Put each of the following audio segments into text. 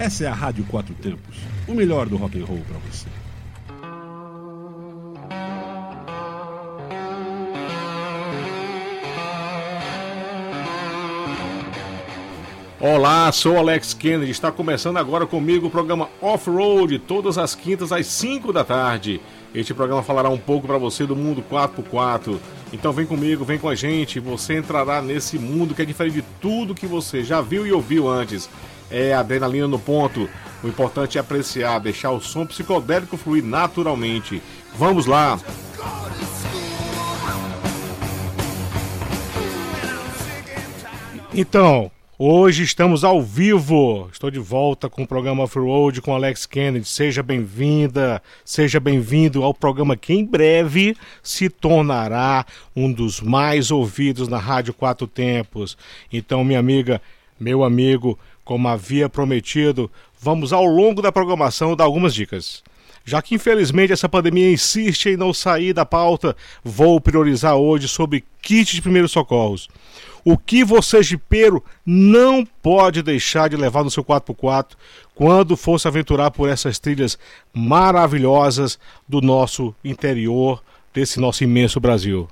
Essa é a Rádio Quatro Tempos, o melhor do rock and roll para você. Olá, sou Alex Kennedy. Está começando agora comigo o programa Off-Road, todas as quintas às 5 da tarde. Este programa falará um pouco para você do mundo 4x4. Então vem comigo, vem com a gente. Você entrará nesse mundo que é diferente de tudo que você já viu e ouviu antes. É adrenalina no ponto. O importante é apreciar, deixar o som psicodélico fluir naturalmente. Vamos lá! Então, Hoje estamos ao vivo. Estou de volta com o programa Off-Road com Alex Kennedy. Seja bem-vinda, seja bem-vindo ao programa que em breve se tornará um dos mais ouvidos na Rádio Quatro Tempos. Então, minha amiga, meu amigo, como havia prometido, vamos ao longo da programação dar algumas dicas. Já que infelizmente essa pandemia insiste em não sair da pauta, vou priorizar hoje sobre kit de primeiros socorros. O que você, jipeiro, não pode deixar de levar no seu 4x4 quando for se aventurar por essas trilhas maravilhosas do nosso interior, desse nosso imenso Brasil.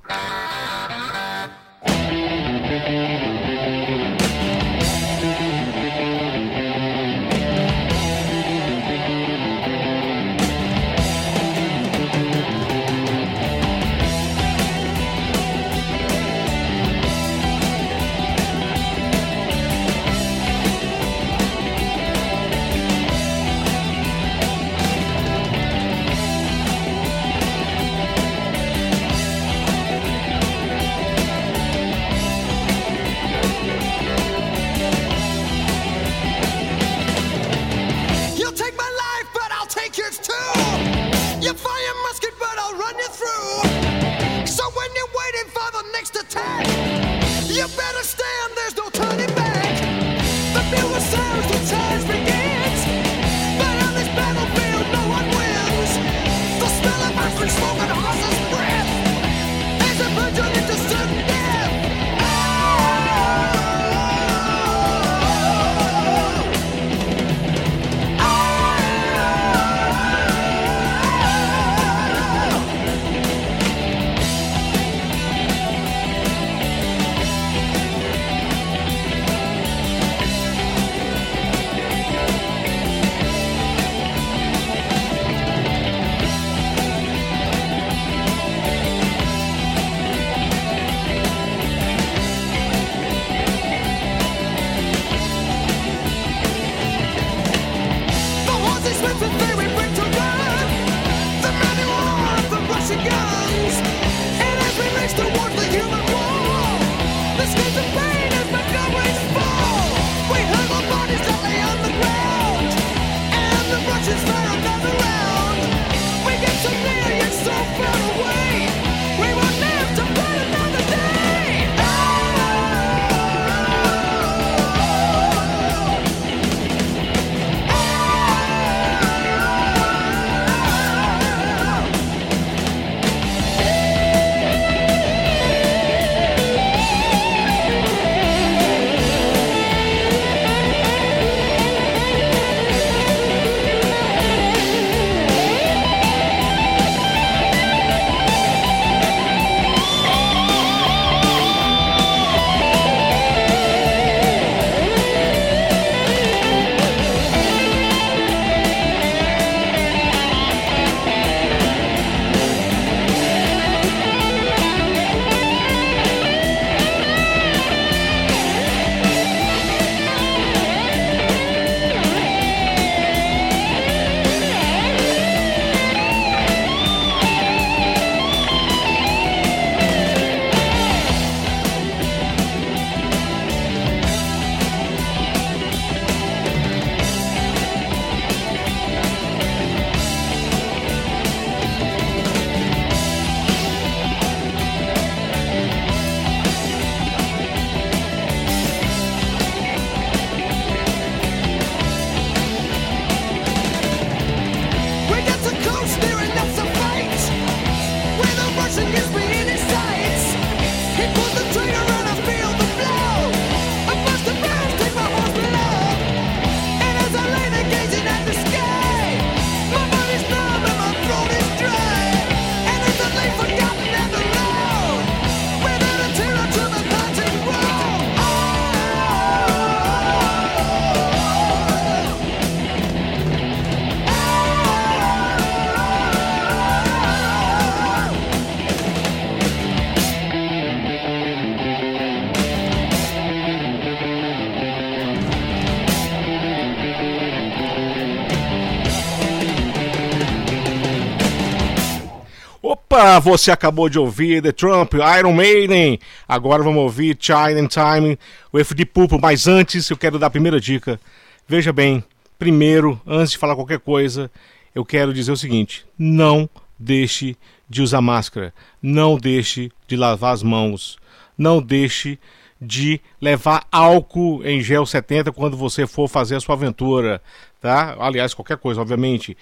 Você acabou de ouvir The Trump, Iron Maiden. Agora vamos ouvir China Time with Deep Purple. Mas antes, eu quero dar a primeira dica. Veja bem, primeiro, antes de falar qualquer coisa, eu quero dizer o seguinte: não deixe de usar máscara, não deixe de lavar as mãos, não deixe de levar álcool em gel 70 quando você for fazer a sua aventura, tá? Aliás, qualquer coisa, obviamente.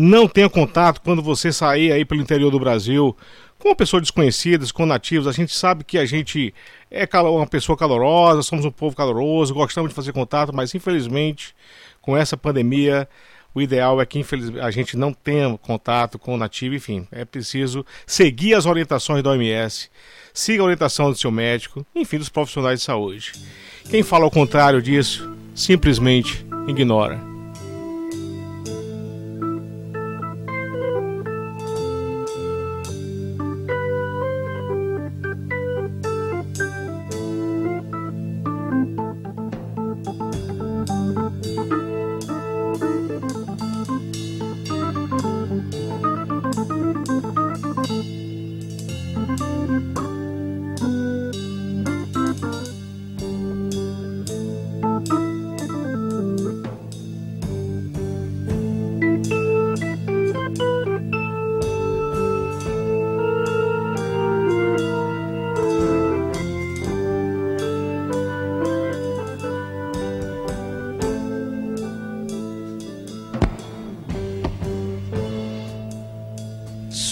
Não tenha contato quando você sair aí pelo interior do Brasil com pessoas desconhecidas, com nativos. A gente sabe que a gente é uma pessoa calorosa, somos um povo caloroso, gostamos de fazer contato, mas infelizmente com essa pandemia o ideal é que infelizmente a gente não tenha contato com o nativo, enfim, é preciso seguir as orientações da OMS, siga a orientação do seu médico, enfim, dos profissionais de saúde. Quem fala ao contrário disso, simplesmente ignora.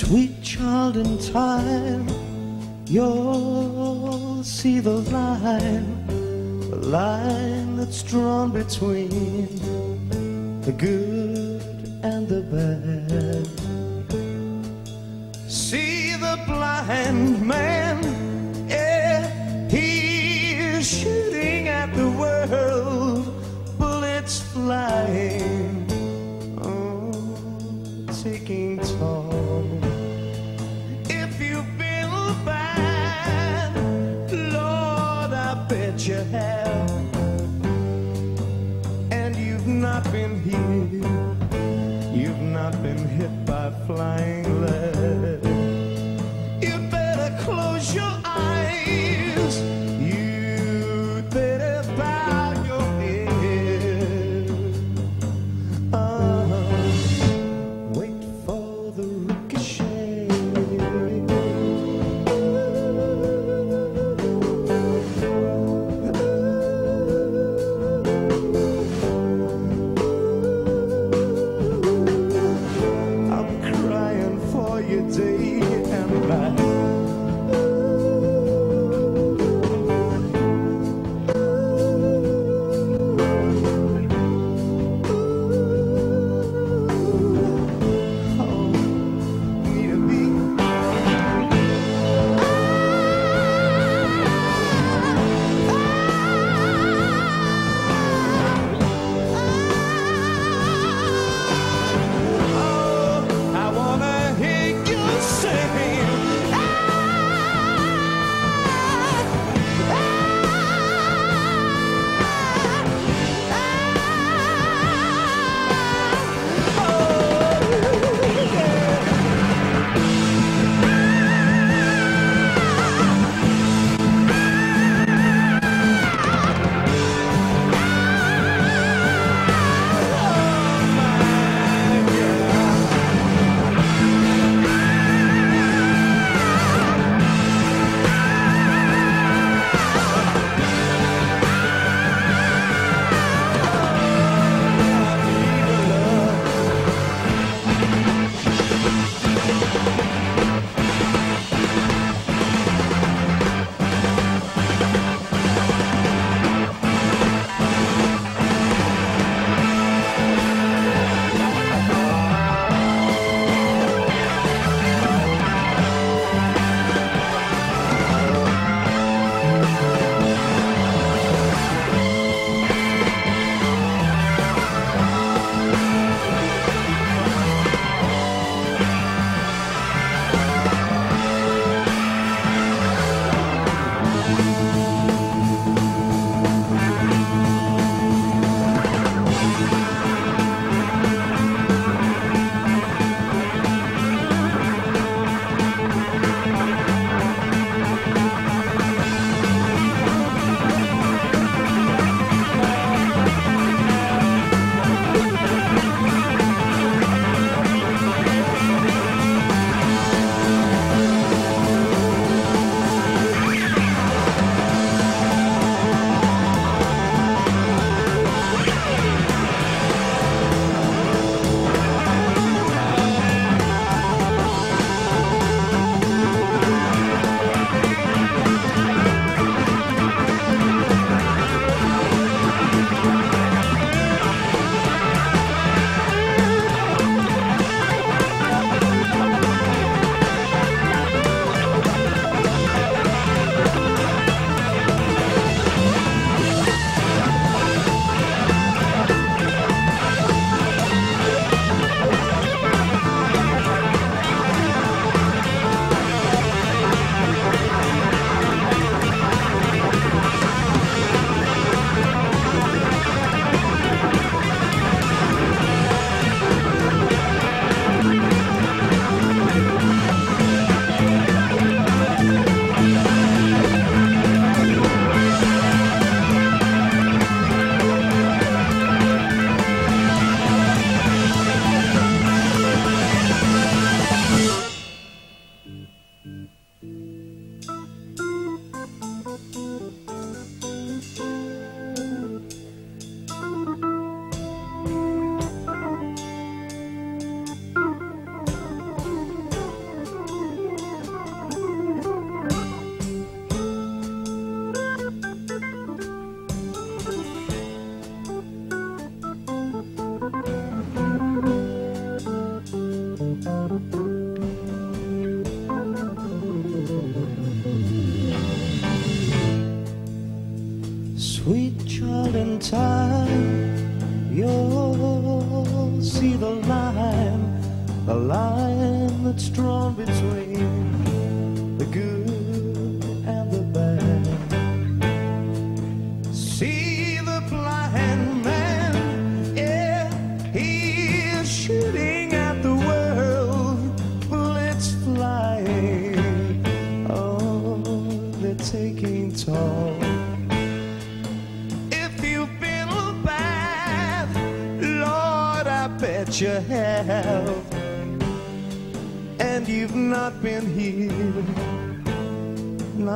Sweet child in time, you'll see the line, the line that's drawn between the good and the bad. See the blind man flying.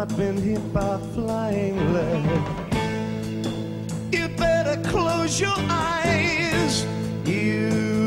Not been hit by flying lead. You better close your eyes. You'd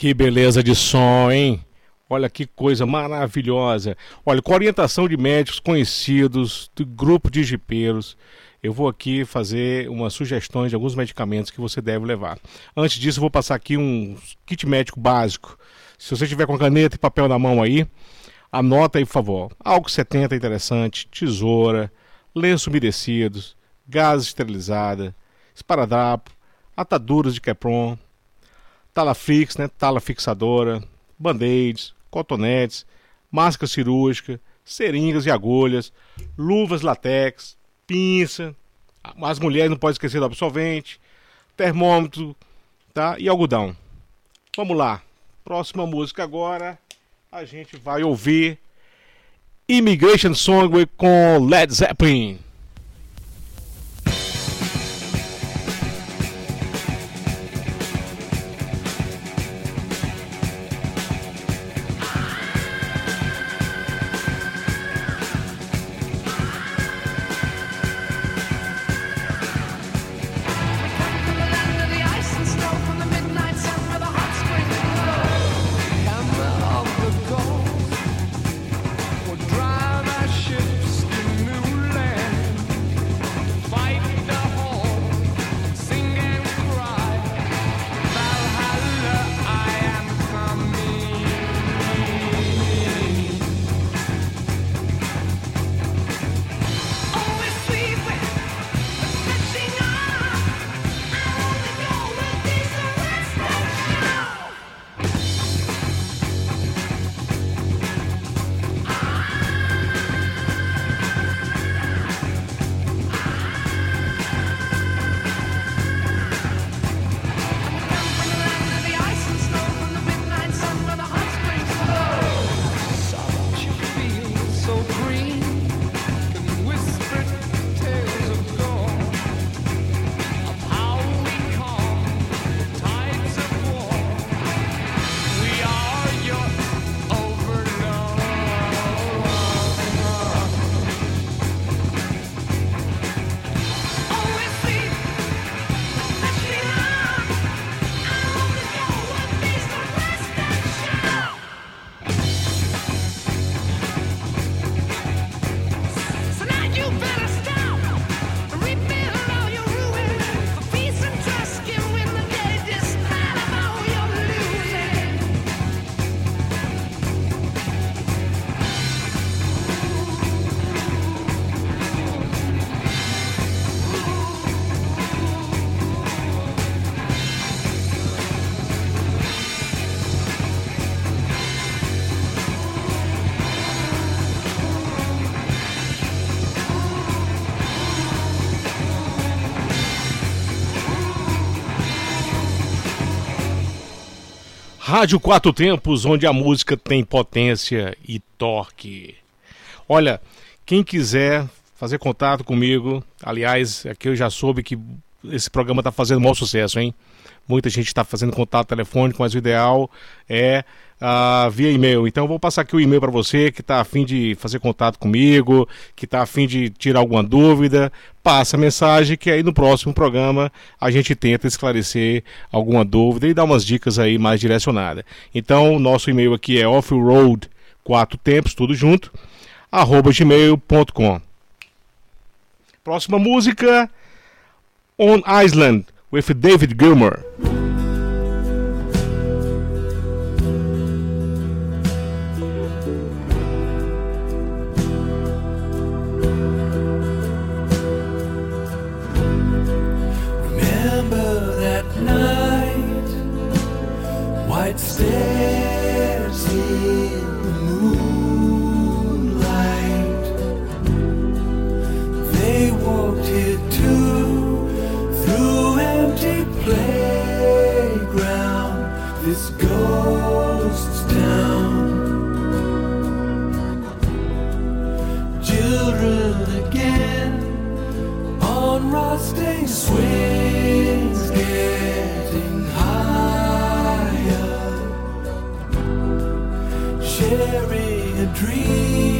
Que beleza de som, hein? Olha que coisa maravilhosa. Olha, com orientação de médicos conhecidos, do grupo de jipeiros, eu vou aqui fazer umas sugestões de alguns medicamentos que você deve levar. Antes disso, vou passar aqui um kit médico básico. Se você tiver com caneta e papel na mão aí, anota aí, por favor. Álcool 70 é interessante, tesoura, lenço umedecidos, gás esterilizada, esparadrapo, ataduras de Kepron, Talafix, né? Tala fixadora, band-aids, cotonetes, máscara cirúrgica, seringas e agulhas, luvas latex, pinça, as mulheres não podem esquecer do absorvente, termômetro, tá? E algodão. Vamos lá. Próxima música agora, a gente vai ouvir Immigration Song com Led Zeppelin. Rádio Quatro Tempos, onde a música tem potência e torque. Olha, quem quiser fazer contato comigo, aliás, aqui eu já soube que esse programa está fazendo maior sucesso, hein? Muita gente está fazendo contato telefônico, mas o ideal é uh, via e-mail. Então eu vou passar aqui o e-mail para você que está afim de fazer contato comigo, que está afim de tirar alguma dúvida. Passa a mensagem que aí no próximo programa a gente tenta esclarecer alguma dúvida e dar umas dicas aí mais direcionadas. Então o nosso e-mail aqui é offroad quatro tempos, tudo junto, arroba gmail.com. Próxima música, On Iceland with David Gilmour. On rusting swings, getting higher, sharing a dream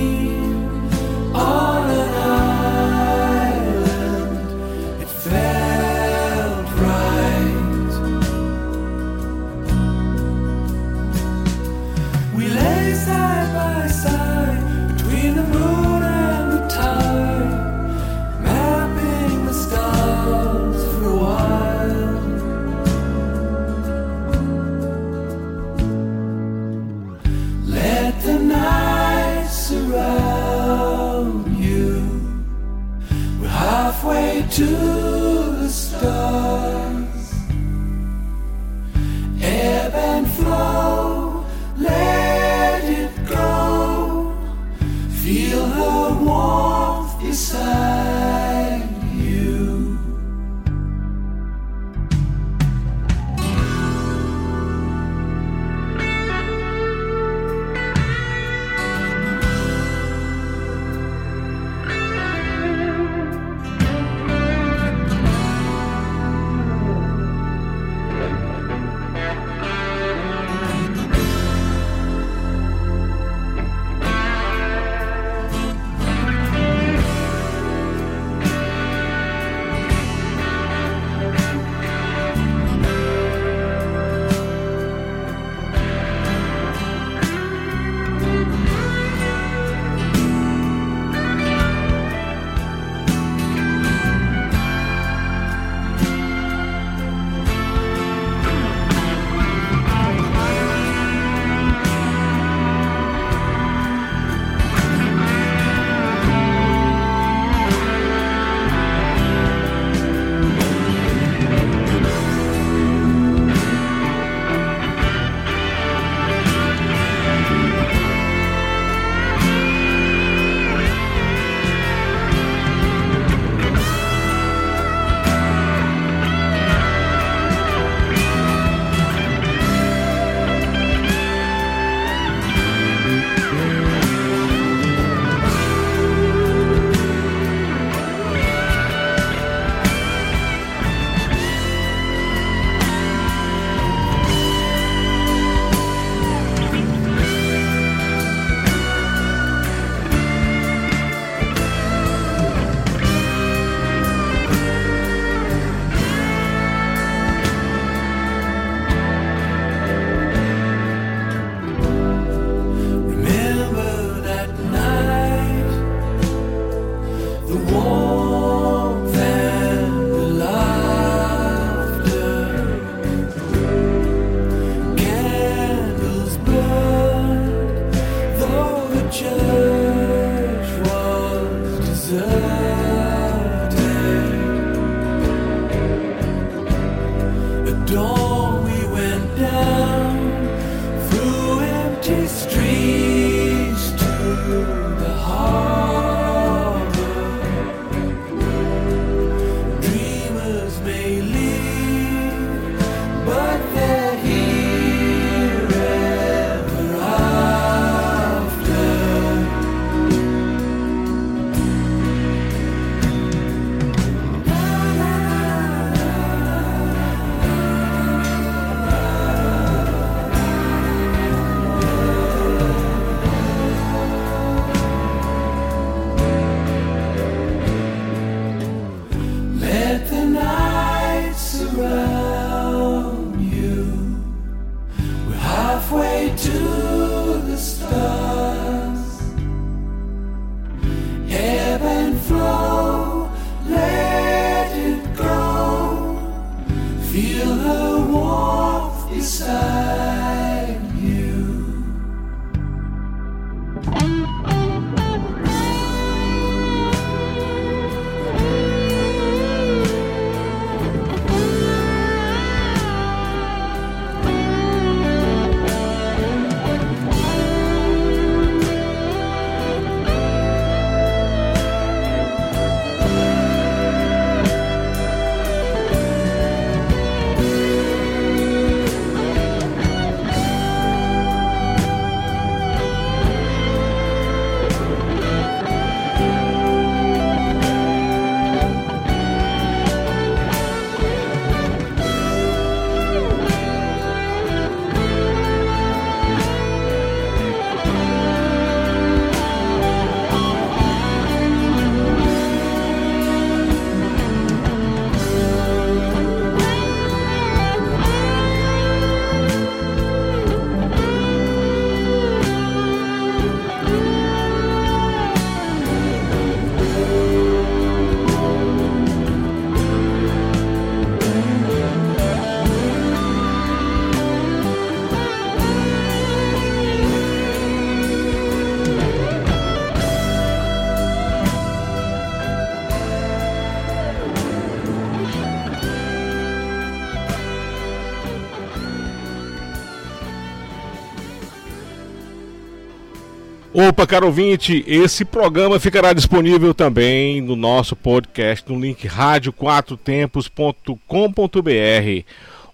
Opa, caro ouvinte, esse programa ficará disponível também no nosso podcast no link radioquatrotempos.com.br.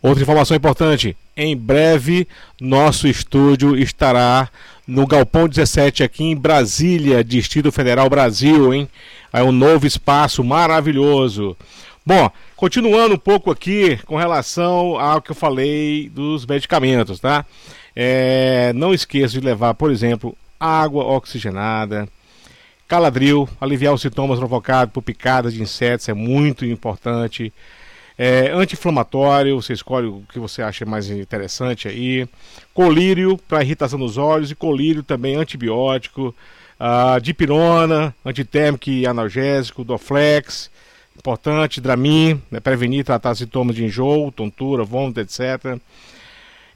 Outra informação importante, em breve nosso estúdio estará no Galpão 17 aqui em Brasília, Distrito Federal Brasil, hein? É um novo espaço maravilhoso. Bom, continuando um pouco aqui com relação ao que eu falei dos medicamentos, tá? É, não esqueça de levar, por exemplo, água oxigenada, caladril, aliviar os sintomas provocados por picadas de insetos é muito importante. É, Anti-inflamatório, você escolhe o que você acha mais interessante aí. Colírio para irritação dos olhos e colírio também antibiótico. Uh, dipirona, antitérmico e analgésico, Doflex, importante, Dramin, né, prevenir e tratar sintomas de enjoo, tontura, vômito, etc.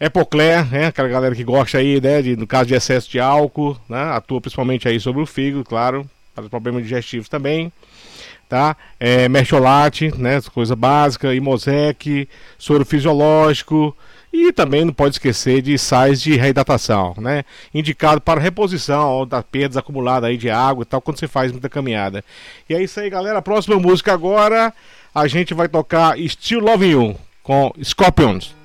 Epocler, né, aquela galera que gosta aí, né, de, no caso de excesso de álcool, né, atua principalmente aí sobre o fígado, claro, para os problemas digestivos também, tá? É, mercholate, né, coisa básica, imosec, soro fisiológico e também não pode esquecer de sais de reidratação, né, indicado para reposição das perdas acumuladas aí de água e tal quando você faz muita caminhada. E é isso aí, galera. Próxima música agora a gente vai tocar Still Loving You com Scorpions.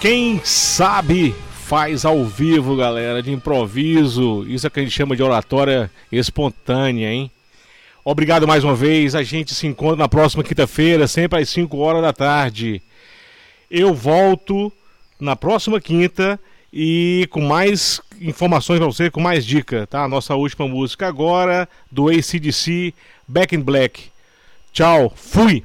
Quem sabe faz ao vivo, galera, de improviso. Isso é que a gente chama de oratória espontânea, hein? Obrigado mais uma vez. A gente se encontra na próxima quinta-feira, sempre às 5 horas da tarde. Eu volto na próxima quinta e com mais informações para você, com mais dica, tá? Nossa última música agora do ACDC, Back in Black. Tchau, fui!